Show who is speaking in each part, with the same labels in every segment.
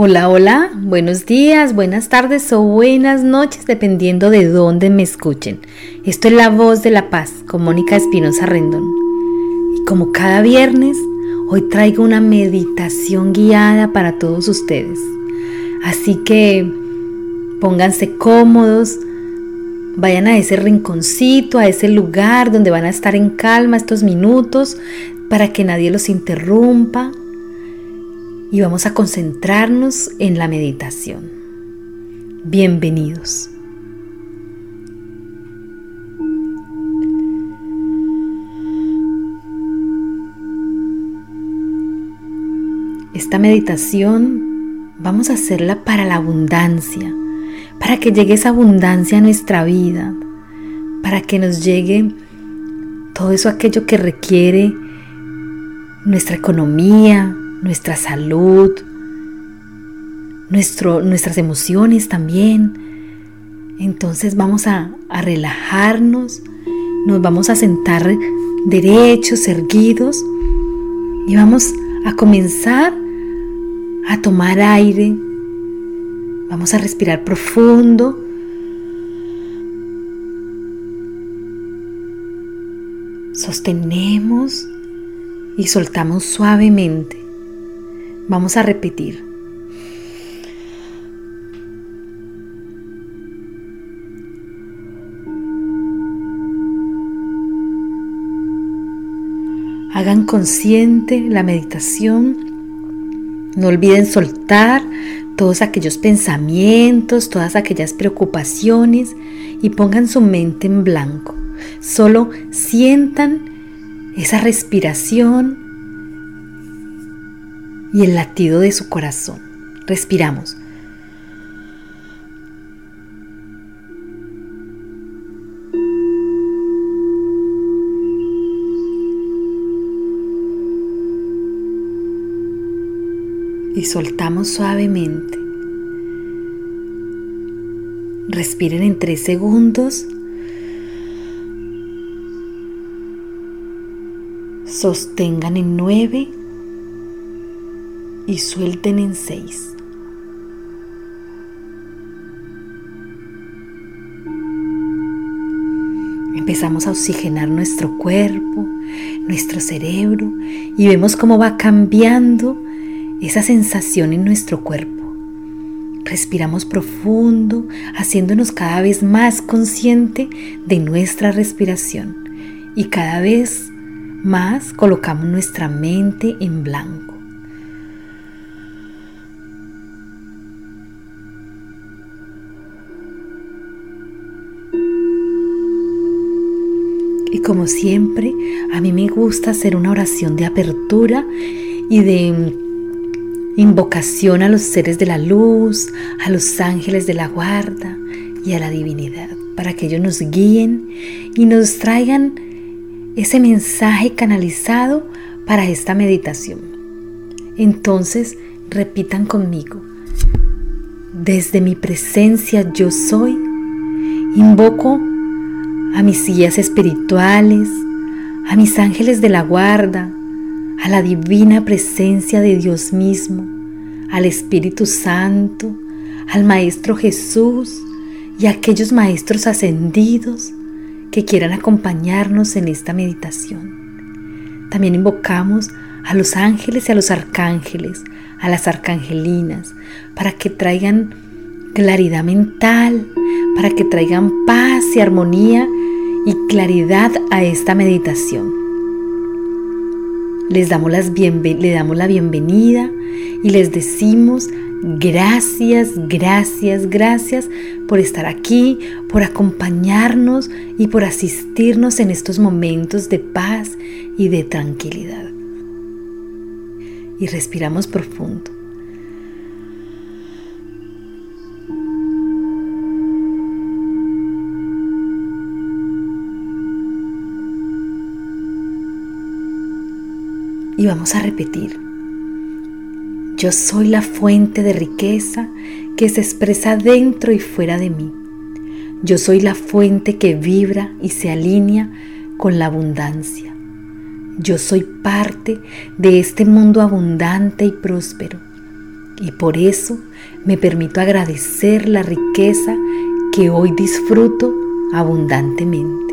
Speaker 1: Hola, hola, buenos días, buenas tardes o buenas noches, dependiendo de dónde me escuchen. Esto es La Voz de la Paz con Mónica Espinosa Rendón. Y como cada viernes, hoy traigo una meditación guiada para todos ustedes. Así que pónganse cómodos, vayan a ese rinconcito, a ese lugar donde van a estar en calma estos minutos para que nadie los interrumpa y vamos a concentrarnos en la meditación. Bienvenidos. Esta meditación vamos a hacerla para la abundancia, para que llegue esa abundancia a nuestra vida, para que nos llegue todo eso aquello que requiere nuestra economía, nuestra salud, nuestro, nuestras emociones también. Entonces vamos a, a relajarnos, nos vamos a sentar derechos, erguidos y vamos a comenzar a tomar aire. Vamos a respirar profundo. Sostenemos y soltamos suavemente. Vamos a repetir. Hagan consciente la meditación. No olviden soltar todos aquellos pensamientos, todas aquellas preocupaciones y pongan su mente en blanco. Solo sientan esa respiración y el latido de su corazón. Respiramos. Y soltamos suavemente. Respiren en tres segundos. Sostengan en nueve y suelten en seis. Empezamos a oxigenar nuestro cuerpo, nuestro cerebro y vemos cómo va cambiando esa sensación en nuestro cuerpo. Respiramos profundo, haciéndonos cada vez más consciente de nuestra respiración y cada vez más colocamos nuestra mente en blanco. Y como siempre, a mí me gusta hacer una oración de apertura y de invocación a los seres de la luz, a los ángeles de la guarda y a la divinidad, para que ellos nos guíen y nos traigan ese mensaje canalizado para esta meditación. Entonces, repitan conmigo, desde mi presencia yo soy, invoco a mis guías espirituales, a mis ángeles de la guarda, a la divina presencia de Dios mismo, al Espíritu Santo, al Maestro Jesús y a aquellos maestros ascendidos que quieran acompañarnos en esta meditación. También invocamos a los ángeles y a los arcángeles, a las arcangelinas, para que traigan claridad mental, para que traigan paz y armonía y claridad a esta meditación. Les damos, las le damos la bienvenida y les decimos gracias, gracias, gracias por estar aquí, por acompañarnos y por asistirnos en estos momentos de paz y de tranquilidad. Y respiramos profundo. Y vamos a repetir. Yo soy la fuente de riqueza que se expresa dentro y fuera de mí. Yo soy la fuente que vibra y se alinea con la abundancia. Yo soy parte de este mundo abundante y próspero. Y por eso me permito agradecer la riqueza que hoy disfruto abundantemente.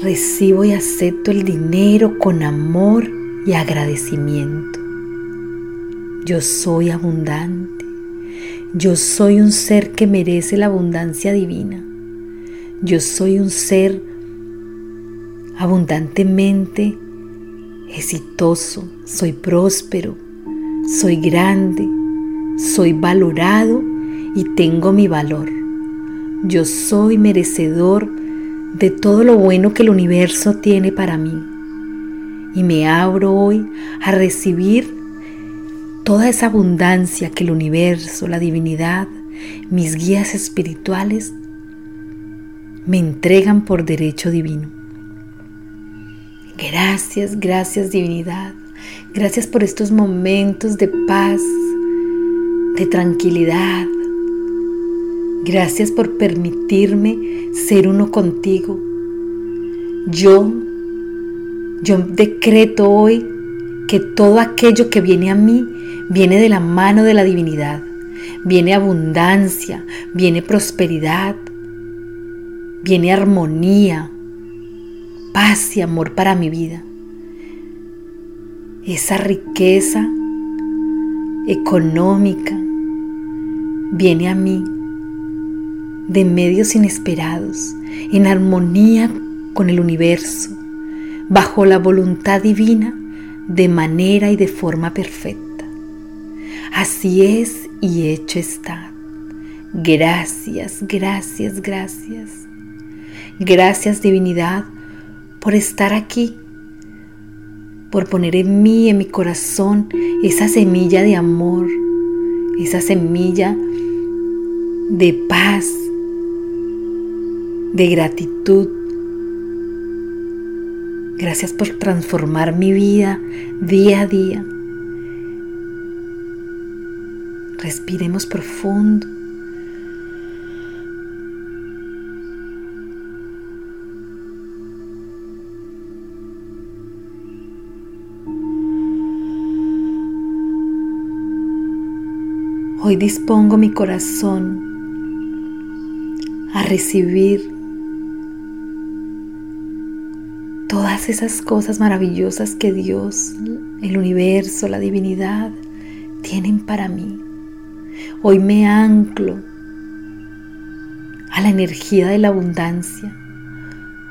Speaker 1: Recibo y acepto el dinero con amor y agradecimiento. Yo soy abundante. Yo soy un ser que merece la abundancia divina. Yo soy un ser abundantemente exitoso, soy próspero, soy grande, soy valorado y tengo mi valor. Yo soy merecedor de todo lo bueno que el universo tiene para mí. Y me abro hoy a recibir toda esa abundancia que el universo, la divinidad, mis guías espirituales me entregan por derecho divino. Gracias, gracias divinidad. Gracias por estos momentos de paz, de tranquilidad. Gracias por permitirme ser uno contigo. Yo, yo decreto hoy que todo aquello que viene a mí viene de la mano de la divinidad. Viene abundancia, viene prosperidad, viene armonía, paz y amor para mi vida. Esa riqueza económica viene a mí de medios inesperados, en armonía con el universo, bajo la voluntad divina, de manera y de forma perfecta. Así es y hecho está. Gracias, gracias, gracias. Gracias divinidad por estar aquí, por poner en mí, en mi corazón, esa semilla de amor, esa semilla de paz, de gratitud. Gracias por transformar mi vida día a día. Respiremos profundo. Hoy dispongo mi corazón a recibir todas esas cosas maravillosas que Dios, el universo, la divinidad tienen para mí. Hoy me anclo a la energía de la abundancia.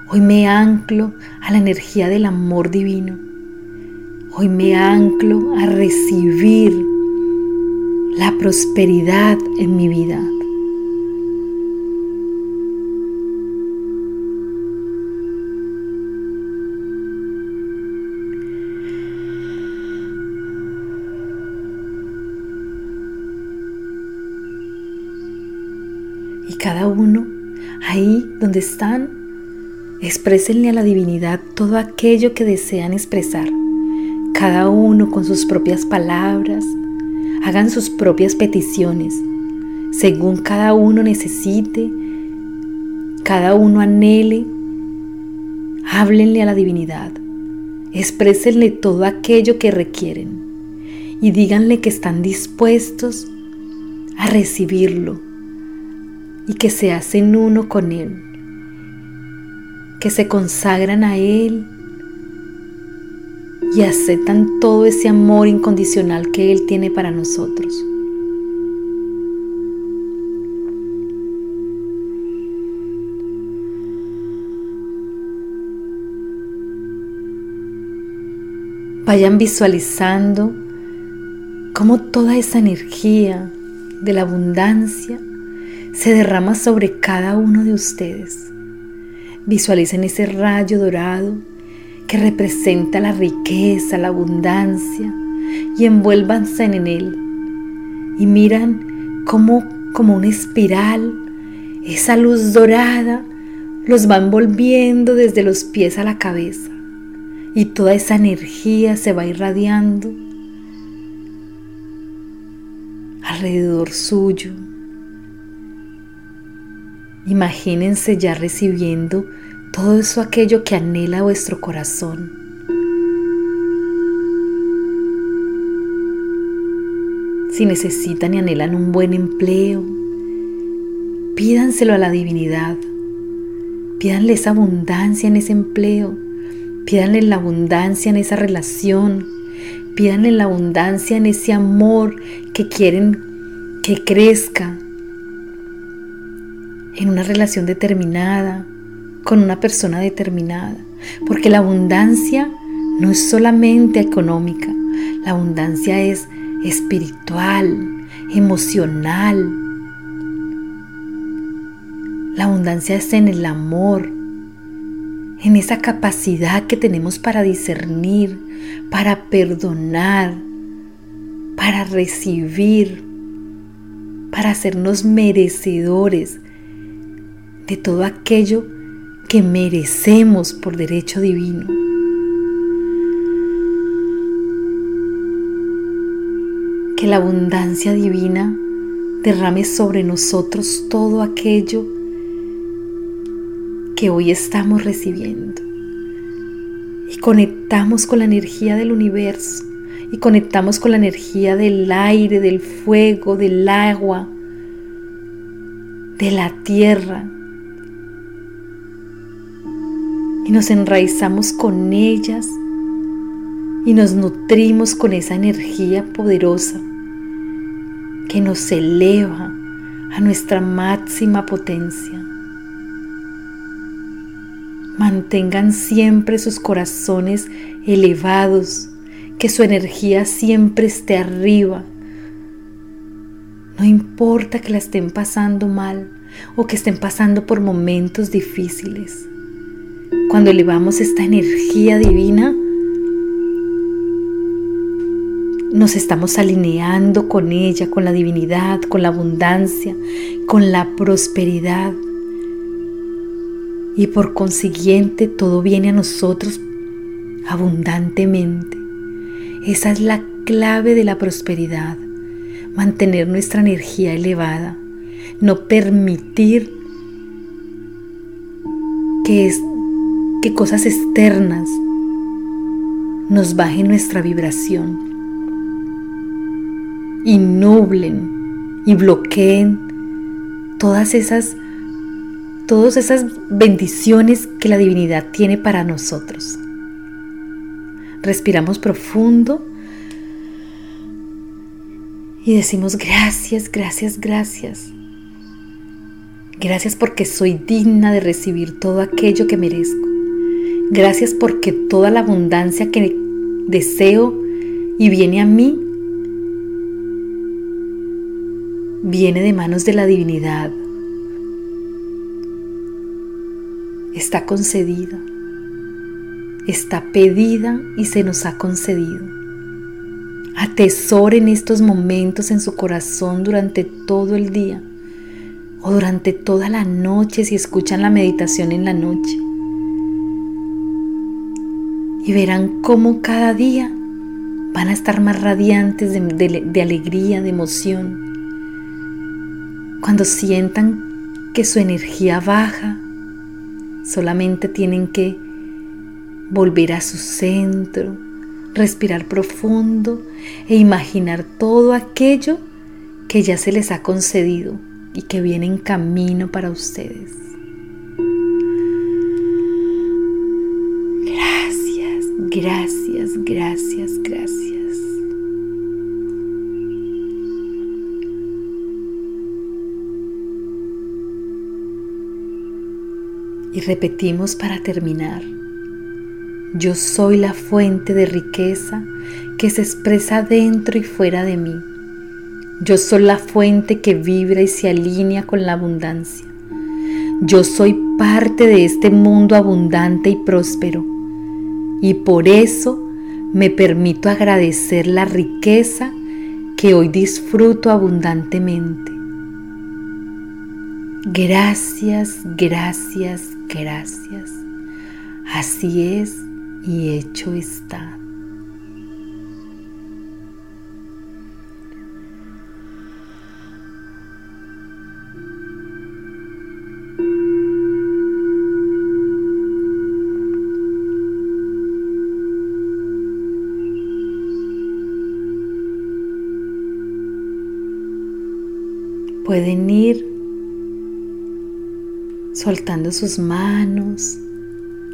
Speaker 1: Hoy me anclo a la energía del amor divino. Hoy me anclo a recibir la prosperidad en mi vida. Cada uno, ahí donde están, exprésenle a la divinidad todo aquello que desean expresar, cada uno con sus propias palabras, hagan sus propias peticiones, según cada uno necesite, cada uno anhele. Háblenle a la divinidad, exprésenle todo aquello que requieren y díganle que están dispuestos a recibirlo y que se hacen uno con Él, que se consagran a Él y aceptan todo ese amor incondicional que Él tiene para nosotros. Vayan visualizando cómo toda esa energía de la abundancia se derrama sobre cada uno de ustedes. Visualicen ese rayo dorado que representa la riqueza, la abundancia, y envuélvanse en él. Y miran cómo, como una espiral, esa luz dorada los va envolviendo desde los pies a la cabeza. Y toda esa energía se va irradiando alrededor suyo. Imagínense ya recibiendo todo eso aquello que anhela vuestro corazón. Si necesitan y anhelan un buen empleo, pídanselo a la divinidad. Pídanle esa abundancia en ese empleo. Pídanle la abundancia en esa relación. Pídanle la abundancia en ese amor que quieren que crezca, en una relación determinada, con una persona determinada. Porque la abundancia no es solamente económica, la abundancia es espiritual, emocional. La abundancia es en el amor, en esa capacidad que tenemos para discernir, para perdonar, para recibir, para hacernos merecedores de todo aquello que merecemos por derecho divino. que la abundancia divina derrame sobre nosotros todo aquello que hoy estamos recibiendo. Y conectamos con la energía del universo y conectamos con la energía del aire, del fuego, del agua, de la tierra. Y nos enraizamos con ellas y nos nutrimos con esa energía poderosa que nos eleva a nuestra máxima potencia. Mantengan siempre sus corazones elevados, que su energía siempre esté arriba. No importa que la estén pasando mal o que estén pasando por momentos difíciles. Cuando elevamos esta energía divina, nos estamos alineando con ella, con la divinidad, con la abundancia, con la prosperidad. Y por consiguiente todo viene a nosotros abundantemente. Esa es la clave de la prosperidad, mantener nuestra energía elevada, no permitir que, que cosas externas nos bajen nuestra vibración y nublen y bloqueen todas esas todas esas bendiciones que la divinidad tiene para nosotros. Respiramos profundo y decimos gracias, gracias, gracias. Gracias porque soy digna de recibir todo aquello que merezco. Gracias porque toda la abundancia que deseo y viene a mí viene de manos de la divinidad. Está concedida, está pedida y se nos ha concedido. Atesoren estos momentos en su corazón durante todo el día o durante toda la noche si escuchan la meditación en la noche. Y verán cómo cada día van a estar más radiantes de, alegría, de emoción cuando sientan que su energía baja, solamente tienen que volver a su centro, respirar profundo e imaginar todo aquello que ya se les ha concedido y que viene en camino para ustedes. Gracias, gracias, gracias. Y repetimos para terminar. Yo soy la fuente de riqueza que se expresa dentro y fuera de mí. Yo soy la fuente que vibra y se alinea con la abundancia. Yo soy parte de este mundo abundante y próspero. Y por eso me permito agradecer la riqueza que hoy disfruto abundantemente. Gracias, gracias, gracias. Así es y hecho está. Pueden ir soltando sus manos,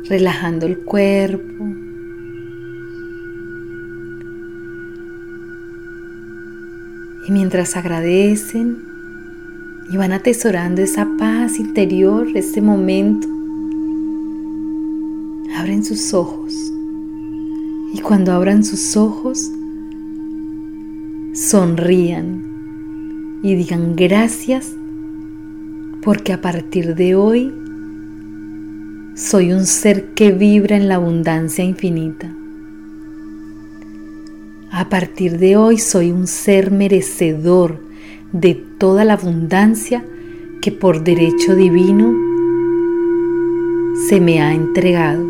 Speaker 1: relajando el cuerpo. Y mientras agradecen y van atesorando esa paz interior, este momento, abren sus ojos. Y cuando abran sus ojos, sonrían y digan gracias porque a partir de hoy soy un ser que vibra en la abundancia infinita. A partir de hoy soy un ser merecedor de toda la abundancia que por derecho divino se me ha entregado.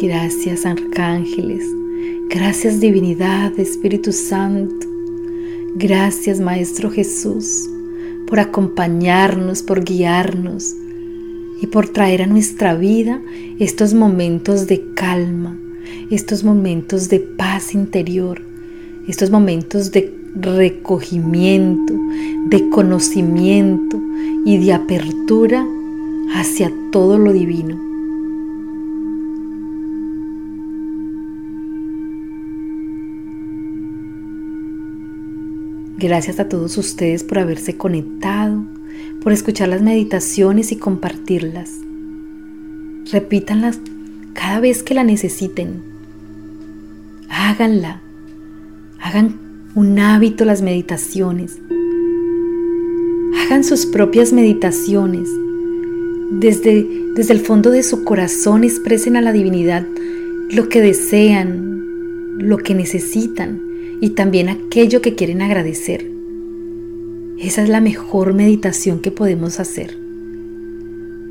Speaker 1: Gracias arcángeles, gracias divinidad, Espíritu Santo, Gracias Maestro Jesús por acompañarnos, por guiarnos y por traer a nuestra vida estos momentos de calma, estos momentos de paz interior, estos momentos de recogimiento, de conocimiento y de apertura hacia todo lo divino. Gracias a todos ustedes por haberse conectado, por escuchar las meditaciones y compartirlas. Repítanlas cada vez que la necesiten. Háganla. Hagan un hábito las meditaciones. Hagan sus propias meditaciones. Desde, desde el fondo de su corazón expresen a la divinidad lo que desean, lo que necesitan y también aquello que quieren agradecer. Esa es la mejor meditación que podemos hacer.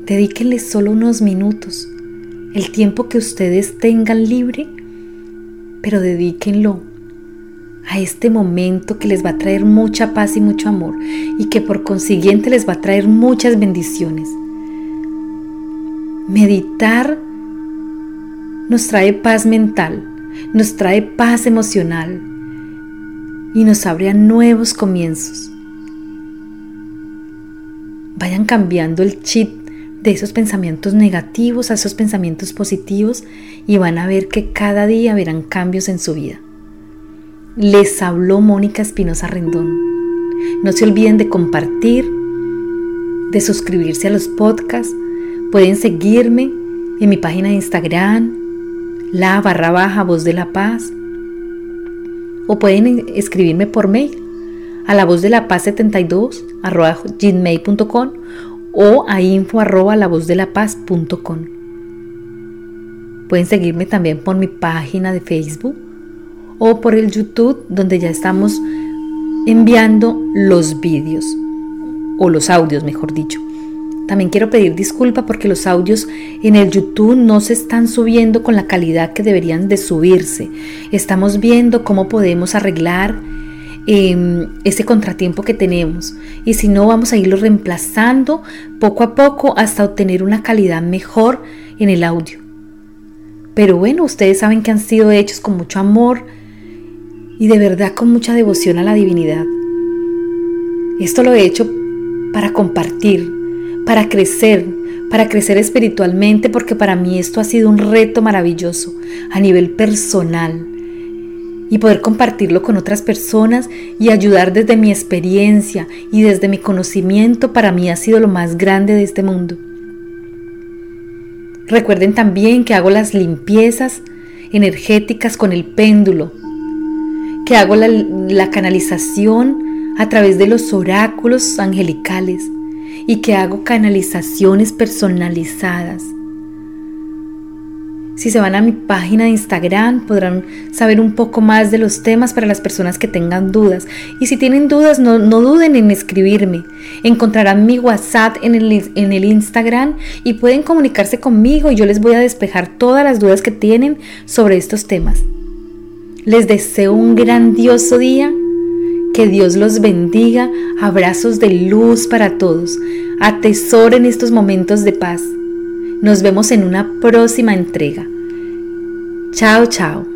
Speaker 1: Dedíquenle solo unos minutos, el tiempo que ustedes tengan libre, pero dedíquenlo a este momento que les va a traer mucha paz y mucho amor y que por consiguiente les va a traer muchas bendiciones. Meditar nos trae paz mental, nos trae paz emocional, y nos abre a nuevos comienzos. Vayan cambiando el chip de esos pensamientos negativos a esos pensamientos positivos y van a ver que cada día verán cambios en su vida. Les habló Mónica Espinosa Rendón. No se olviden de compartir, de suscribirse a los podcasts. Pueden seguirme en mi página de Instagram, la barra baja voz de la paz o pueden escribirme por mail a la voz de la paz 72 arroba gmail.com o a info arroba la voz de la paz.com. Pueden seguirme también por mi página de Facebook o por el YouTube donde ya estamos enviando los vídeos o los audios, mejor dicho. También quiero pedir disculpa porque los audios en el YouTube no se están subiendo con la calidad que deberían de subirse. Estamos viendo cómo podemos arreglar em, ese contratiempo que tenemos y si no vamos a irlo reemplazando poco a poco hasta obtener una calidad mejor en el audio. Pero bueno, ustedes saben que han sido hechos con mucho amor y de verdad con mucha devoción a la divinidad. Esto lo he hecho para compartir para crecer, para crecer espiritualmente, porque para mí esto ha sido un reto maravilloso a nivel personal y poder compartirlo con otras personas y ayudar desde mi experiencia y desde mi conocimiento para mí ha sido lo más grande de este mundo. Recuerden también que hago las limpiezas energéticas con el péndulo, que hago la, canalización a través de los oráculos angelicales y que hago canalizaciones personalizadas. Si se van a mi página de Instagram podrán saber un poco más de los temas para las personas que tengan dudas. Y si tienen dudas, no, duden en escribirme. Encontrarán mi WhatsApp en el, en el Instagram y pueden comunicarse conmigo y yo les voy a despejar todas las dudas que tienen sobre estos temas. Les deseo un grandioso día que Dios los bendiga. Abrazos de luz para todos. Atesoren estos momentos de paz. Nos vemos en una próxima entrega. Chao, chao.